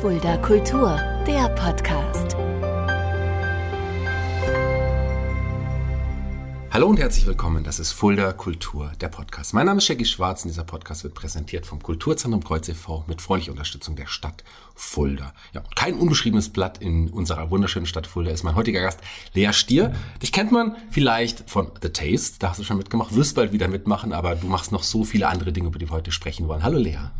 Fulda Kultur, der Podcast. Hallo und herzlich willkommen, das ist Fulda Kultur, der Podcast. Mein Name ist Shaggy Schwarz und dieser Podcast wird präsentiert vom Kulturzentrum Kreuz e.V. mit freundlicher Unterstützung der Stadt Fulda. Ja, kein unbeschriebenes Blatt in unserer wunderschönen Stadt Fulda ist mein heutiger Gast, Lea Stier. Dich kennt man vielleicht von The Taste, da hast du schon mitgemacht, wirst bald wieder mitmachen, aber du machst noch so viele andere Dinge, über die wir heute sprechen wollen. Hallo Lea.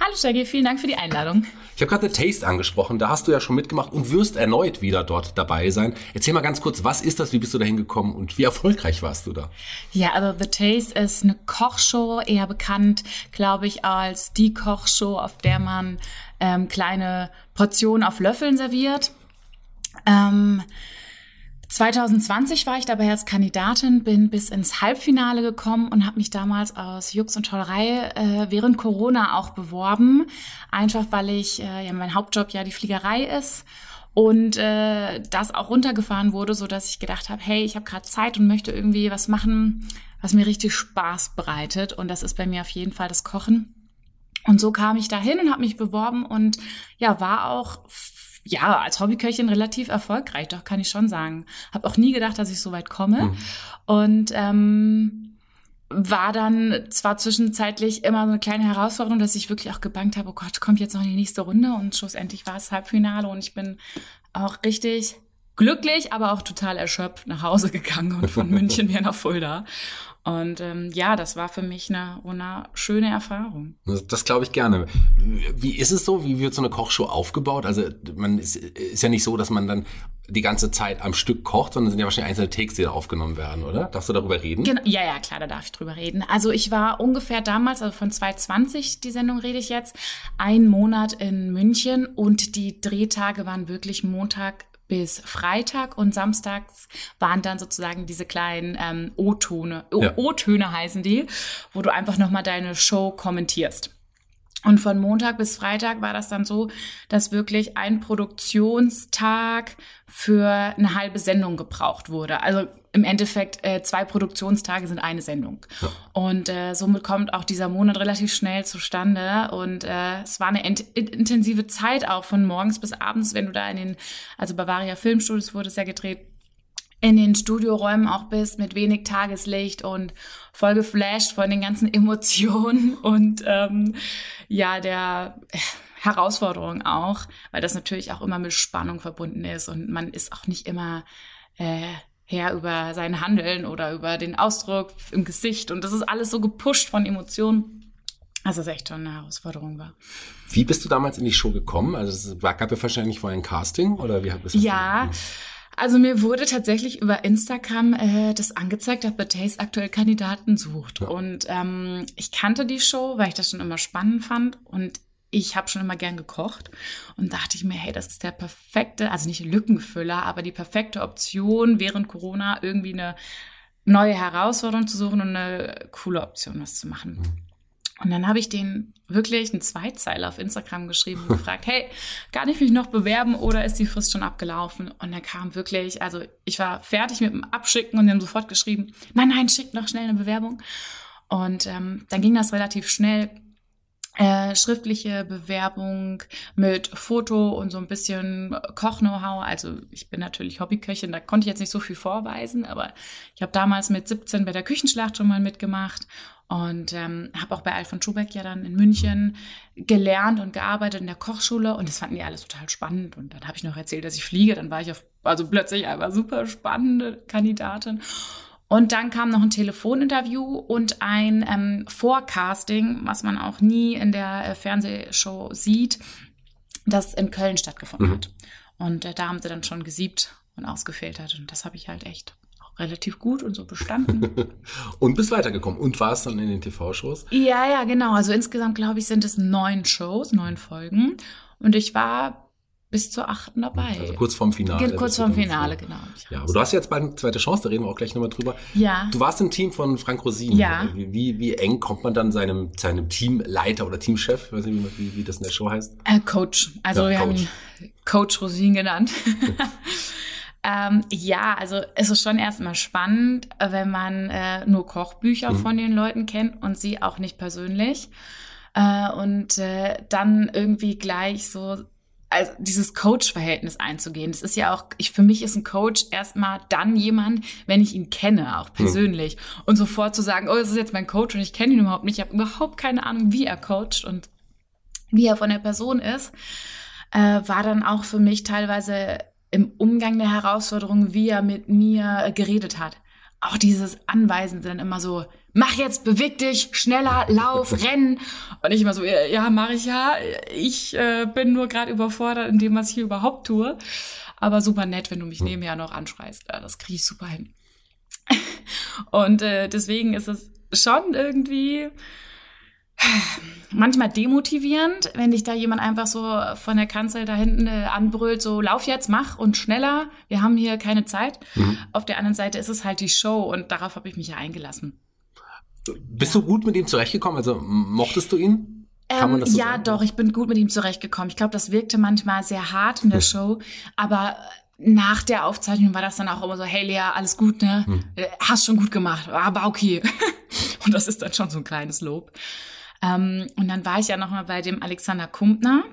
Hallo Shaggy, vielen Dank für die Einladung. Ich habe gerade The Taste angesprochen, da hast du ja schon mitgemacht und wirst erneut wieder dort dabei sein. Erzähl mal ganz kurz, was ist das, wie bist du da hingekommen und wie erfolgreich warst du da? Ja, also The Taste ist eine Kochshow, eher bekannt, glaube ich, als die Kochshow, auf der man ähm, kleine Portionen auf Löffeln serviert. Ähm, 2020 war ich dabei als Kandidatin, bin bis ins Halbfinale gekommen und habe mich damals aus Jux und Tollerei äh, während Corona auch beworben. Einfach weil ich, äh, ja, mein Hauptjob ja die Fliegerei ist und äh, das auch runtergefahren wurde, so dass ich gedacht habe, hey, ich habe gerade Zeit und möchte irgendwie was machen, was mir richtig Spaß bereitet. Und das ist bei mir auf jeden Fall das Kochen. Und so kam ich dahin und habe mich beworben und ja, war auch ja, als Hobbyköchin relativ erfolgreich, doch kann ich schon sagen. Habe auch nie gedacht, dass ich so weit komme. Mhm. Und ähm, war dann zwar zwischenzeitlich immer so eine kleine Herausforderung, dass ich wirklich auch gebankt habe, oh Gott, kommt jetzt noch in die nächste Runde und schlussendlich war es Halbfinale und ich bin auch richtig glücklich, aber auch total erschöpft nach Hause gegangen und von München wieder nach Fulda. Und ähm, ja, das war für mich eine, eine schöne Erfahrung. Das, das glaube ich gerne. Wie ist es so? Wie wird so eine Kochshow aufgebaut? Also man ist, ist ja nicht so, dass man dann die ganze Zeit am Stück kocht, sondern es sind ja wahrscheinlich einzelne Takes, die da aufgenommen werden, oder? Darfst du darüber reden? Genau, ja, ja, klar, da darf ich drüber reden. Also ich war ungefähr damals, also von 2020, die Sendung rede ich jetzt, ein Monat in München und die Drehtage waren wirklich Montag bis Freitag und samstags waren dann sozusagen diese kleinen ähm, O-Töne, O-Töne heißen die, wo du einfach nochmal deine Show kommentierst. Und von Montag bis Freitag war das dann so, dass wirklich ein Produktionstag für eine halbe Sendung gebraucht wurde. Also im Endeffekt äh, zwei Produktionstage sind eine Sendung. Ja. Und äh, somit kommt auch dieser Monat relativ schnell zustande. Und äh, es war eine intensive Zeit auch von morgens bis abends, wenn du da in den, also Bavaria Filmstudios wurde es ja gedreht, in den Studioräumen auch bist mit wenig Tageslicht und voll geflasht von den ganzen Emotionen und ähm, ja, der Herausforderung auch, weil das natürlich auch immer mit Spannung verbunden ist und man ist auch nicht immer äh, her über sein Handeln oder über den Ausdruck im Gesicht und das ist alles so gepusht von Emotionen. Also es echt schon eine Herausforderung war. Wie bist du damals in die Show gekommen? Also es gab ja wahrscheinlich vorher ein Casting oder wie hat es Ja, also mir wurde tatsächlich über Instagram äh, das angezeigt, dass The Taste aktuell Kandidaten sucht. Ja. Und ähm, ich kannte die Show, weil ich das schon immer spannend fand. Und ich habe schon immer gern gekocht und dachte ich mir, hey, das ist der perfekte, also nicht Lückenfüller, aber die perfekte Option während Corona irgendwie eine neue Herausforderung zu suchen und eine coole Option was zu machen. Mhm. Und dann habe ich den wirklich einen Zweizeiler auf Instagram geschrieben und gefragt, hey, kann ich mich noch bewerben oder ist die Frist schon abgelaufen? Und er kam wirklich, also ich war fertig mit dem Abschicken und dann sofort geschrieben, nein, nein, schick noch schnell eine Bewerbung. Und ähm, dann ging das relativ schnell. Äh, schriftliche Bewerbung mit Foto und so ein bisschen Koch-Know-how. Also ich bin natürlich Hobbyköchin, da konnte ich jetzt nicht so viel vorweisen, aber ich habe damals mit 17 bei der Küchenschlacht schon mal mitgemacht und ähm, habe auch bei Alfred Schubeck ja dann in München gelernt und gearbeitet in der Kochschule und das fanden die alles total spannend. Und dann habe ich noch erzählt, dass ich fliege. Dann war ich auf, also plötzlich einfach super spannende Kandidatin. Und dann kam noch ein Telefoninterview und ein ähm, Forecasting, was man auch nie in der äh, Fernsehshow sieht, das in Köln stattgefunden mhm. hat. Und äh, da haben sie dann schon gesiebt und ausgefiltert. Und das habe ich halt echt relativ gut und so bestanden. und bist weitergekommen und warst dann in den TV-Shows? Ja, ja, genau. Also insgesamt, glaube ich, sind es neun Shows, neun Folgen. Und ich war bis zur achten dabei. Also kurz vorm Finale. Kurz vorm Finale, genau. Ja, aber du hast jetzt bald eine zweite Chance, da reden wir auch gleich nochmal drüber. Ja. Du warst im Team von Frank Rosin. Ja. Wie, wie eng kommt man dann seinem, seinem Teamleiter oder Teamchef, ich weiß nicht, wie, wie das in der Show heißt? Äh, Coach. Also ja, wir Coach. haben ihn Coach Rosin genannt. Ähm, ja, also es ist schon erstmal spannend, wenn man äh, nur Kochbücher mhm. von den Leuten kennt und sie auch nicht persönlich. Äh, und äh, dann irgendwie gleich so also dieses Coach-Verhältnis einzugehen. Das ist ja auch, ich, für mich ist ein Coach erstmal dann jemand, wenn ich ihn kenne, auch persönlich. Hm. Und sofort zu sagen, oh, das ist jetzt mein Coach und ich kenne ihn überhaupt nicht. Ich habe überhaupt keine Ahnung, wie er coacht und wie er von der Person ist, äh, war dann auch für mich teilweise im Umgang der Herausforderung, wie er mit mir geredet hat. Auch dieses Anweisen dann immer so, mach jetzt, beweg dich, schneller, lauf, renn. Und ich immer so, ja, mache ich ja. Ich äh, bin nur gerade überfordert in dem, was ich hier überhaupt tue. Aber super nett, wenn du mich nebenher noch anschreist. Ja, das kriege ich super hin. Und äh, deswegen ist es schon irgendwie manchmal demotivierend, wenn dich da jemand einfach so von der Kanzel da hinten äh, anbrüllt, so lauf jetzt, mach und schneller, wir haben hier keine Zeit. Mhm. Auf der anderen Seite ist es halt die Show und darauf habe ich mich ja eingelassen. Bist du gut mit ihm zurechtgekommen? Also mochtest du ihn? Das so ja, sagen? doch, ich bin gut mit ihm zurechtgekommen. Ich glaube, das wirkte manchmal sehr hart in der hm. Show, aber nach der Aufzeichnung war das dann auch immer so, hey Lea, alles gut, ne? Hm. Äh, hast schon gut gemacht, aber okay. und das ist dann schon so ein kleines Lob. Ähm, und dann war ich ja noch mal bei dem Alexander Kumpner.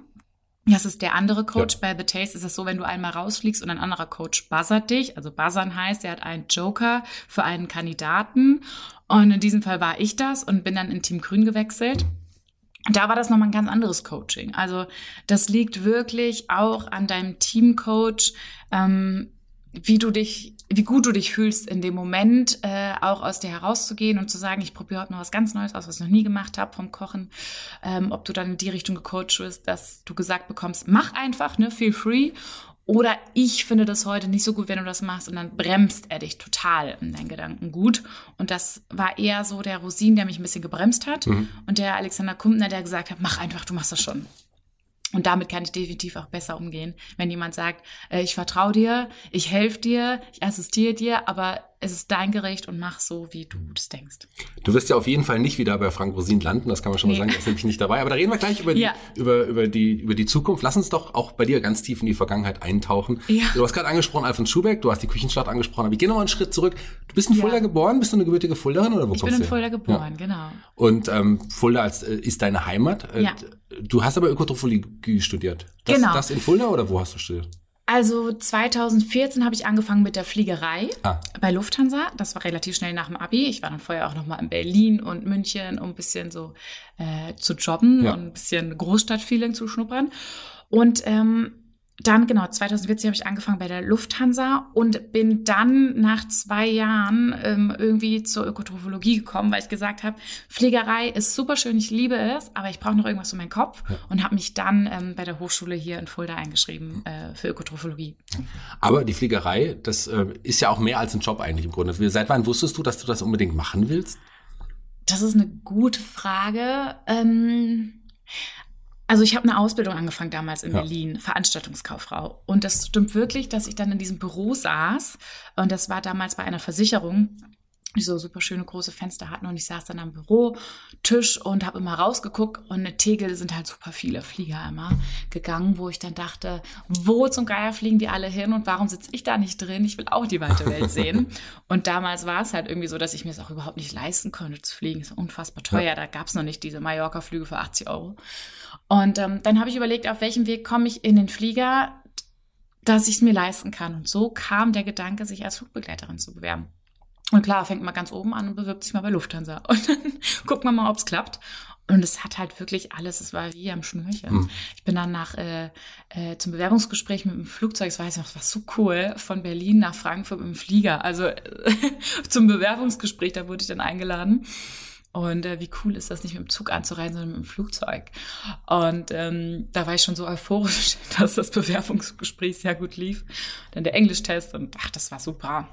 Das ist der andere Coach. Ja. Bei The Taste ist es so, wenn du einmal rausfliegst und ein anderer Coach buzzert dich. Also buzzern heißt, er hat einen Joker für einen Kandidaten. Und in diesem Fall war ich das und bin dann in Team Grün gewechselt. Da war das nochmal ein ganz anderes Coaching. Also das liegt wirklich auch an deinem Teamcoach, ähm, wie du dich, wie gut du dich fühlst in dem Moment, äh, auch aus dir herauszugehen und zu sagen, ich probiere heute noch was ganz Neues aus, was ich noch nie gemacht habe vom Kochen. Ähm, ob du dann in die Richtung gecoacht wirst, dass du gesagt bekommst, mach einfach, ne, feel free. Oder ich finde das heute nicht so gut, wenn du das machst und dann bremst er dich total in deinen Gedanken gut. Und das war eher so der Rosin, der mich ein bisschen gebremst hat. Mhm. Und der Alexander Kumpner, der gesagt hat, mach einfach, du machst das schon. Und damit kann ich definitiv auch besser umgehen, wenn jemand sagt, äh, ich vertraue dir, ich helfe dir, ich assistiere dir, aber es ist dein Gericht und mach so, wie du das denkst. Du wirst ja auf jeden Fall nicht wieder bei Frank Rosin landen, das kann man schon nee. mal sagen, er ist nämlich nicht dabei. Aber da reden wir gleich über die, ja. über, über, die, über die Zukunft. Lass uns doch auch bei dir ganz tief in die Vergangenheit eintauchen. Ja. Du hast gerade angesprochen Alfons Schubeck, du hast die Küchenstadt angesprochen, aber ich gehe noch mal einen Schritt zurück. Du bist in Fulda ja. geboren, bist du eine gebürtige Fulderin oder wo ich kommst du Ich bin in Fulda geboren, genau. Und ähm, Fulda als, äh, ist deine Heimat. Äh. Du hast aber Ökotrophologie studiert. Das, genau. Das in Fulda oder wo hast du studiert? Also 2014 habe ich angefangen mit der Fliegerei ah. bei Lufthansa. Das war relativ schnell nach dem Abi. Ich war dann vorher auch noch mal in Berlin und München, um ein bisschen so äh, zu jobben ja. und ein bisschen Großstadtfeeling zu schnuppern. Und ähm, dann, genau, 2014 habe ich angefangen bei der Lufthansa und bin dann nach zwei Jahren ähm, irgendwie zur Ökotrophologie gekommen, weil ich gesagt habe, Pflegerei ist super schön, ich liebe es, aber ich brauche noch irgendwas für meinen Kopf und habe mich dann ähm, bei der Hochschule hier in Fulda eingeschrieben äh, für Ökotrophologie. Aber die Fliegerei, das äh, ist ja auch mehr als ein Job eigentlich im Grunde. Seit wann wusstest du, dass du das unbedingt machen willst? Das ist eine gute Frage. Ähm also ich habe eine Ausbildung angefangen damals in ja. Berlin, Veranstaltungskauffrau. Und das stimmt wirklich, dass ich dann in diesem Büro saß. Und das war damals bei einer Versicherung die so super schöne große Fenster hatten und ich saß dann am Bürotisch und habe immer rausgeguckt und in Tegel sind halt super viele Flieger immer gegangen, wo ich dann dachte, wo zum Geier fliegen die alle hin und warum sitze ich da nicht drin? Ich will auch die weite Welt sehen. und damals war es halt irgendwie so, dass ich mir es auch überhaupt nicht leisten konnte zu fliegen. Ist unfassbar teuer. Ja. Da gab es noch nicht diese Mallorca-Flüge für 80 Euro. Und ähm, dann habe ich überlegt, auf welchem Weg komme ich in den Flieger, dass ich es mir leisten kann. Und so kam der Gedanke, sich als Flugbegleiterin zu bewerben. Und klar, fängt man ganz oben an und bewirbt sich mal bei Lufthansa. Und dann guckt man mal, ob es klappt. Und es hat halt wirklich alles, es war wie am Schnürchen. Hm. Ich bin dann nach äh, äh, zum Bewerbungsgespräch mit dem Flugzeug, das weiß ich noch, das war so cool, von Berlin nach Frankfurt mit dem Flieger. Also zum Bewerbungsgespräch, da wurde ich dann eingeladen. Und äh, wie cool ist das, nicht mit dem Zug anzureisen, sondern mit dem Flugzeug. Und ähm, da war ich schon so euphorisch, dass das Bewerbungsgespräch sehr gut lief. Dann der Englischtest und ach, das war super.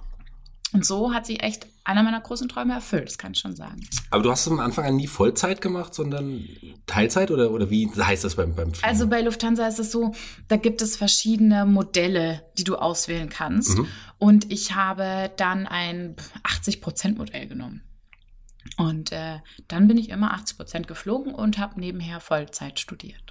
Und so hat sich echt einer meiner großen Träume erfüllt, das kann ich schon sagen. Aber du hast es von Anfang an nie Vollzeit gemacht, sondern Teilzeit oder, oder wie heißt das beim, beim Fliegen? Also bei Lufthansa ist es so, da gibt es verschiedene Modelle, die du auswählen kannst. Mhm. Und ich habe dann ein 80-Prozent-Modell genommen. Und äh, dann bin ich immer 80 Prozent geflogen und habe nebenher Vollzeit studiert.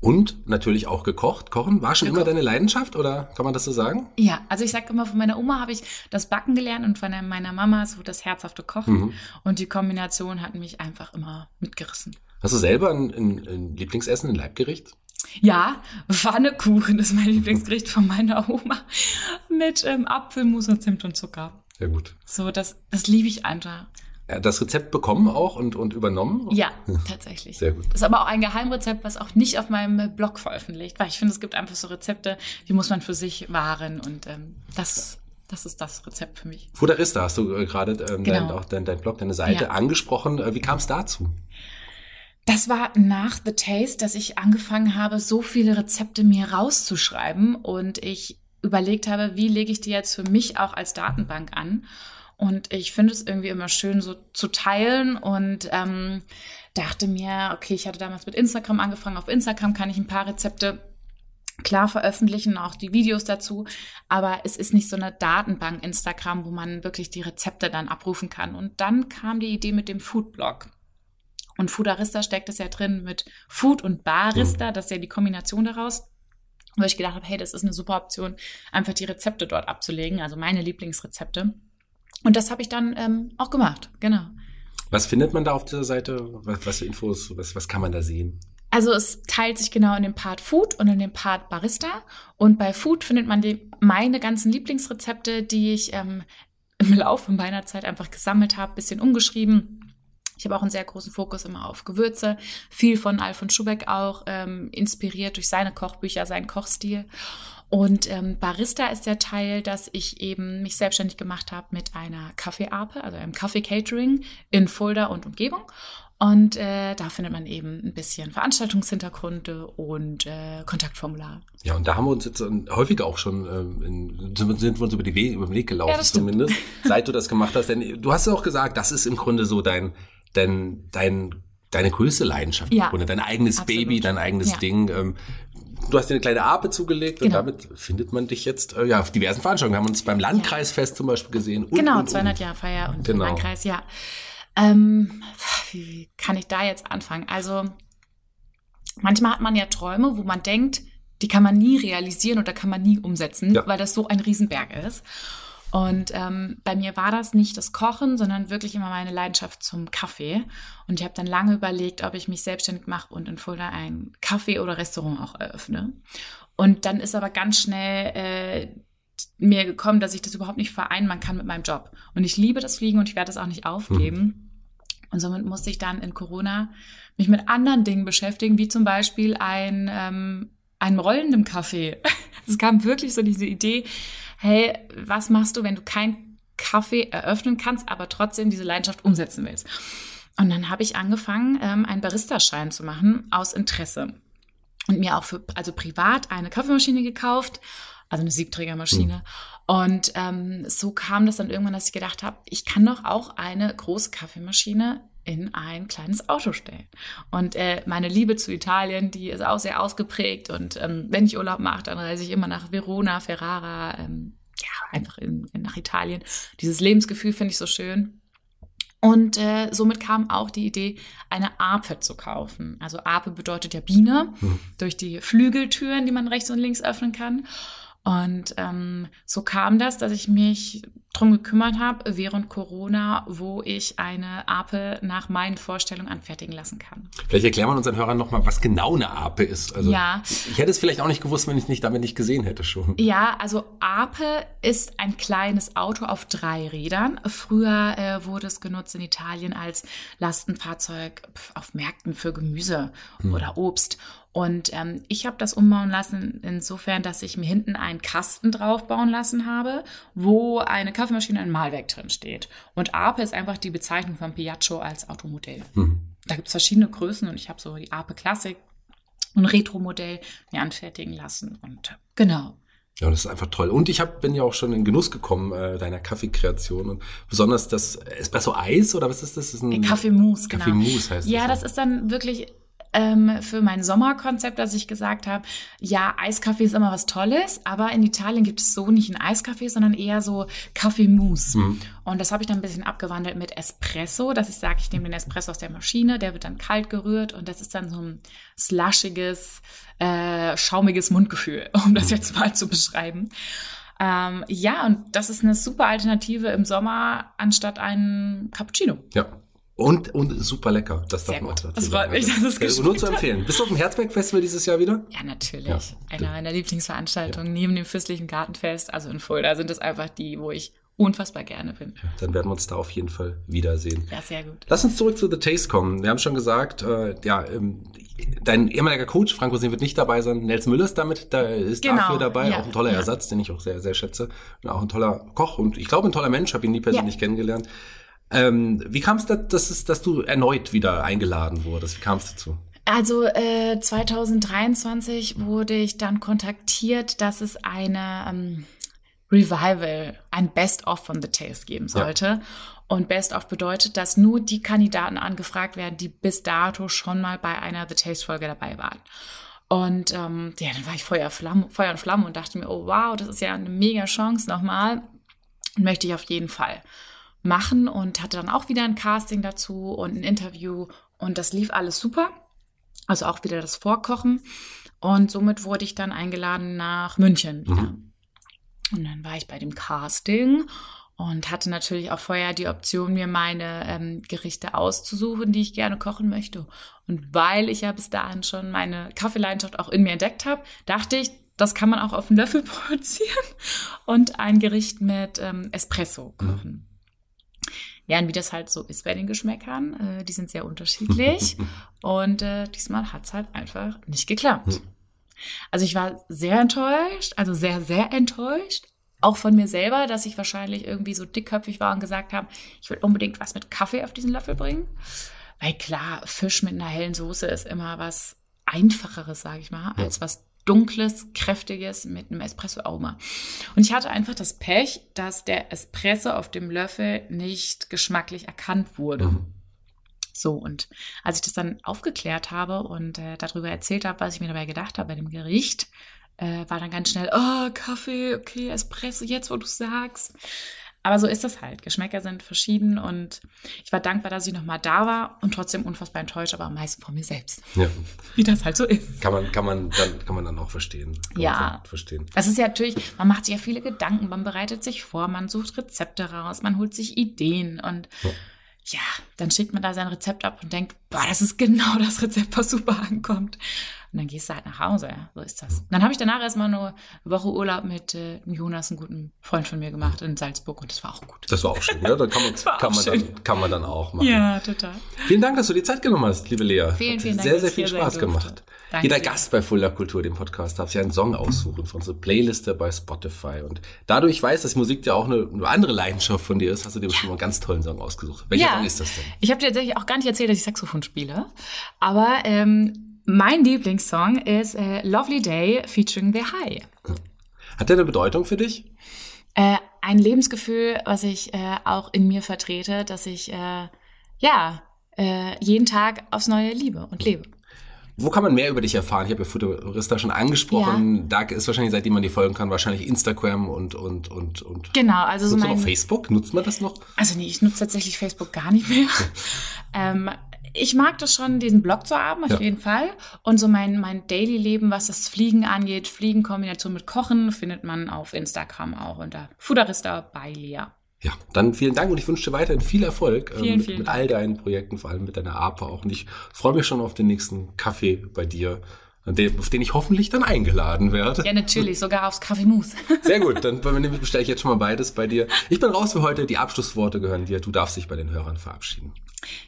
Und natürlich auch gekocht. Kochen war schon gekocht. immer deine Leidenschaft oder kann man das so sagen? Ja, also ich sage immer, von meiner Oma habe ich das Backen gelernt und von meiner Mama so das herzhafte Kochen. Mhm. Und die Kombination hat mich einfach immer mitgerissen. Hast du selber ein, ein, ein Lieblingsessen, ein Leibgericht? Ja, Pfannekuchen ist mein Lieblingsgericht von meiner Oma mit ähm, Apfelmus und Zimt und Zucker. Sehr gut. So, das, das liebe ich einfach. Ja, das Rezept bekommen auch und, und übernommen? Ja, tatsächlich. Sehr gut. Das ist aber auch ein Geheimrezept, was auch nicht auf meinem Blog veröffentlicht, weil ich finde, es gibt einfach so Rezepte, die muss man für sich wahren und ähm, das, das ist das Rezept für mich. Fudarista hast du äh, gerade ähm, Genau. dein, auch dein, dein Blog, deine Seite Ja. angesprochen. Äh, wie kam es dazu? Das war nach The Taste, dass ich angefangen habe, so viele Rezepte mir rauszuschreiben und ich überlegt habe, wie lege ich die jetzt für mich auch als Datenbank an. Und ich finde es irgendwie immer schön, so zu teilen und ähm, dachte mir, okay, ich hatte damals mit Instagram angefangen. Auf Instagram kann ich ein paar Rezepte klar veröffentlichen, auch die Videos dazu. Aber es ist nicht so eine Datenbank Instagram, wo man wirklich die Rezepte dann abrufen kann. Und dann kam die Idee mit dem Foodblog. Und Foodarista steckt es ja drin mit Food und Barista, das ist ja die Kombination daraus. Wo ich gedacht habe, hey, das ist eine super Option, einfach die Rezepte dort abzulegen, also meine Lieblingsrezepte. Und das habe ich dann ähm, auch gemacht, genau. Was findet man da auf dieser Seite? Was, was für Infos, was, was kann man da sehen? Also es teilt sich genau in den Part Food und in den Part Barista. Und bei Food findet man die, meine ganzen Lieblingsrezepte, die ich ähm, im Laufe meiner Zeit einfach gesammelt habe, bisschen umgeschrieben. Ich habe auch einen sehr großen Fokus immer auf Gewürze, viel von Alfons Schubeck auch, ähm, inspiriert durch seine Kochbücher, seinen Kochstil. Und ähm, Barista ist der Teil, dass ich eben mich selbstständig gemacht habe mit einer Kaffeeape, also einem Kaffee-Catering in Fulda und Umgebung. Und äh, da findet man eben ein bisschen Veranstaltungshintergründe und äh, Kontaktformular. Ja, und da haben wir uns jetzt ähm, häufiger auch schon ähm, in, sind, sind wir uns über, die Weg, über den Weg gelaufen, Ja, zumindest, seit du das gemacht hast. Denn du hast ja auch gesagt, das ist im Grunde so dein, dein, dein, deine größte Leidenschaft Ja, im Grunde, dein eigenes absolut. Baby, dein eigenes Ja. Ding. Ähm, Du hast dir eine kleine Ape zugelegt Genau. und damit findet man dich jetzt äh, ja, auf diversen Veranstaltungen. Wir haben uns beim Landkreisfest zum Beispiel gesehen. Und, genau, und, 200 und. Jahre Feier und Genau. Landkreis, ja. Ähm, wie, wie kann ich da jetzt anfangen? Also manchmal hat man ja Träume, wo man denkt, die kann man nie realisieren oder kann man nie umsetzen, Ja. weil das so ein Riesenberg ist. Und ähm, bei mir war das nicht das Kochen, sondern wirklich immer meine Leidenschaft zum Kaffee. Und ich habe dann lange überlegt, ob ich mich selbstständig mache und in Fulda ein Café oder Restaurant auch eröffne. Und dann ist aber ganz schnell äh, mir gekommen, dass ich das überhaupt nicht vereinbaren kann mit meinem Job. Und ich liebe das Fliegen und ich werde das auch nicht aufgeben. Und somit musste ich dann in Corona mich mit anderen Dingen beschäftigen, wie zum Beispiel ein, ähm, einem rollenden Kaffee. Es kam wirklich so diese Idee, hey, was machst du, wenn du kein Kaffee eröffnen kannst, aber trotzdem diese Leidenschaft umsetzen willst? Und dann habe ich angefangen, ähm, einen Barista-Schein zu machen aus Interesse und mir auch für, also privat eine Kaffeemaschine gekauft, also eine Siebträgermaschine. Und ähm, so kam das dann irgendwann, dass ich gedacht habe, ich kann doch auch eine große Kaffeemaschine in ein kleines Auto stellen. Und äh, meine Liebe zu Italien, die ist auch sehr ausgeprägt. Und ähm, wenn ich Urlaub mache, dann reise ich immer nach Verona, Ferrara, ähm, ja, einfach in, in, nach Italien. Dieses Lebensgefühl finde ich so schön. Und äh, somit kam auch die Idee, eine Ape zu kaufen. Also Ape bedeutet ja Biene, Mhm. durch die Flügeltüren, die man rechts und links öffnen kann. Und ähm, so kam das, dass ich mich drum gekümmert habe während Corona, wo ich eine Ape nach meinen Vorstellungen anfertigen lassen kann. Vielleicht erklären wir unseren Hörern nochmal, was genau eine Ape ist. Also, Ja. Ich hätte es vielleicht auch nicht gewusst, wenn ich nicht damit nicht gesehen hätte schon. Ja, also Ape ist ein kleines Auto auf drei Rädern. Früher äh, wurde es genutzt in Italien als Lastenfahrzeug auf Märkten für Gemüse oder Obst. Und ähm, ich habe das umbauen lassen insofern, dass ich mir hinten einen Kasten draufbauen lassen habe, wo eine Kaffeemaschine und ein Mahlwerk drin steht. Und Ape ist einfach die Bezeichnung von Piaggio als Automodell. Mhm. Da gibt es verschiedene Größen und ich habe so die Ape Classic ein Retro-Modell mir anfertigen lassen. Und genau. Ja, das ist einfach toll. Und ich hab, bin ja auch schon in Genuss gekommen äh, deiner Kaffeekreation und besonders das Espresso-Eis oder was ist das? das ist ein Kaffeemousse, genau. Kaffeemousse heißt Ja, das. das ist dann wirklich ähm, für mein Sommerkonzept, dass ich gesagt habe, ja, Eiskaffee ist immer was Tolles, aber in Italien gibt es so nicht einen Eiskaffee, sondern eher so Kaffeemousse. Mhm. Und das habe ich dann ein bisschen abgewandelt mit Espresso, dass ich sage, ich nehme den Espresso aus der Maschine, der wird dann kalt gerührt und das ist dann so ein slushiges, äh, schaumiges Mundgefühl, um das jetzt mal zu beschreiben. Ähm, ja, und das ist eine super Alternative im Sommer anstatt einen Cappuccino. Ja. Und, und super lecker. Das Sehr darf man auch dazu Das freut mich, dass es Also, geschmeckt Nur zu empfehlen. Bist du auf dem Herzberg-Festival dieses Jahr wieder? Ja, natürlich. Ja. Einer meiner Lieblingsveranstaltungen neben dem Fürstlichen Gartenfest, also in Fulda, sind es einfach die, wo ich unfassbar gerne bin. Dann werden wir uns da auf jeden Fall wiedersehen. Ja, sehr gut. Lass uns zurück zu The Taste kommen. Wir haben schon gesagt, äh, ja, ähm, dein ehemaliger Coach, Frank Rosin, wird nicht dabei sein. Nels Müller ist damit, da ist Genau, dafür dabei. ja, Auch ein toller ja. Ersatz, den ich auch sehr, sehr schätze. Und auch ein toller Koch und ich glaube ein toller Mensch, habe ihn nie persönlich kennengelernt. Ähm, wie kam es, da, dass, es- dass du erneut wieder eingeladen wurdest? Wie kam es dazu? Also äh, 2023 wurde ich dann kontaktiert, dass es eine ähm, Revival, ein Best-of von The Taste geben sollte. Und Best-of bedeutet, dass nur die Kandidaten angefragt werden, die bis dato schon mal bei einer The Taste-Folge dabei waren. Und ähm, ja, dann war ich Feuer, Flamme, Feuer und Flamme und dachte mir, oh wow, das ist ja eine mega Chance nochmal. Möchte ich auf jeden Fall machen und hatte dann auch wieder ein Casting dazu und ein Interview und das lief alles super. Also auch wieder das Vorkochen. Und somit wurde ich dann eingeladen nach München wieder. Mhm. Und dann war ich bei dem Casting und hatte natürlich auch vorher die Option, mir meine ähm, Gerichte auszusuchen, die ich gerne kochen möchte. Und weil ich ja bis dahin schon meine Kaffeeleidenschaft auch in mir entdeckt habe, dachte ich, das kann man auch auf den Löffel produzieren und ein Gericht mit ähm, Espresso kochen. Ja, und wie das halt so ist bei den Geschmäckern, äh, die sind sehr unterschiedlich. und äh, diesmal hat's halt einfach nicht geklappt. Hm. Also ich war sehr enttäuscht, also sehr, sehr enttäuscht. Auch von mir selber, dass ich wahrscheinlich irgendwie so dickköpfig war und gesagt habe, ich will unbedingt was mit Kaffee auf diesen Löffel bringen. Weil klar, Fisch mit einer hellen Soße ist immer was Einfacheres, sage ich mal, Ja. als was Dunkles, Kräftiges mit einem Espresso-Aroma. Und ich hatte einfach das Pech, dass der Espresso auf dem Löffel nicht geschmacklich erkannt wurde. Mhm. So, und als ich das dann aufgeklärt habe und äh, darüber erzählt habe, was ich mir dabei gedacht habe bei dem Gericht, äh, war dann ganz schnell, oh, Kaffee, okay, Espresso, jetzt wo du sagst. Aber so ist das halt. Geschmäcker sind verschieden und ich war dankbar, dass ich nochmal da war und trotzdem unfassbar enttäuscht, aber am meisten von mir selbst. Ja. Wie das halt so ist. Kann man, kann man dann, kann man dann auch verstehen. Kann Ja. Verstehen. Das ist ja natürlich, man macht sich ja viele Gedanken, man bereitet sich vor, man sucht Rezepte raus, man holt sich Ideen und Ja. ja, dann schickt man da sein Rezept ab und denkt, boah, das ist genau das Rezept, was super ankommt. Und dann gehst du halt nach Hause, ja, so ist das. Dann habe ich danach erstmal nur eine Woche Urlaub mit äh, Jonas, einem guten Freund von mir gemacht in Salzburg und das war auch gut. Das war auch schön, ja. Da kann man, war kann man, schön. dann, kann man dann auch machen. Ja, total. Vielen Dank, dass du dir Zeit genommen hast, liebe Lea. Vielen, Hat vielen Dank, Sehr, sehr viel Spaß gemacht. Danke Jeder dir. Gast bei Fulda Kultur, dem Podcast, darf sich einen Song aussuchen von unserer Playliste bei Spotify. Und da du ich weiß, dass Musik ja auch eine, eine andere Leidenschaft von dir ist, hast du dir bestimmt mal einen ganz tollen Song ausgesucht. Welcher Song ist das denn? Ich habe dir tatsächlich auch gar nicht erzählt, dass ich Saxophon spiele. Aber ähm, mein Lieblingssong ist äh, Lovely Day featuring The High. Hat der eine Bedeutung für dich? Äh, ein Lebensgefühl, was ich äh, auch in mir vertrete, dass ich äh, ja äh, jeden Tag aufs Neue liebe und lebe. Wo kann man mehr über dich erfahren? Ich habe ja Futurista schon angesprochen. Da ist wahrscheinlich, seitdem man dir folgen kann, wahrscheinlich Instagram und, und, und, und. Genau, also so mein noch Facebook? Nutzt man das noch? Also nee, ich nutze tatsächlich Facebook gar nicht mehr. ähm, ich mag das schon, diesen Blog zu haben, auf Ja. jeden Fall. Und so mein, mein Daily-Leben, was das Fliegen angeht, Fliegen-Kombination mit Kochen, findet man auf Instagram auch unter Fudarista bei Lea. Ja, dann vielen Dank und ich wünsche dir weiterhin viel Erfolg ähm, Vielen, mit, vielen mit all deinen Projekten, vor allem mit deiner APA auch. Und ich freue mich schon auf den nächsten Kaffee bei dir, auf den ich hoffentlich dann eingeladen werde. Ja, natürlich, sogar aufs Kaffeemus. Sehr gut, dann bestelle ich jetzt schon mal beides bei dir. Ich bin raus für heute. Die Abschlussworte gehören dir. Du darfst dich bei den Hörern verabschieden.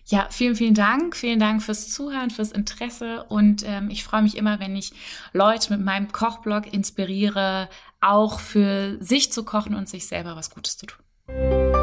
Ja, vielen, vielen Dank. Vielen Dank fürs Zuhören, fürs Interesse. Und ähm, ich freue mich immer, wenn ich Leute mit meinem Kochblog inspiriere, auch für sich zu kochen und sich selber was Gutes zu tun.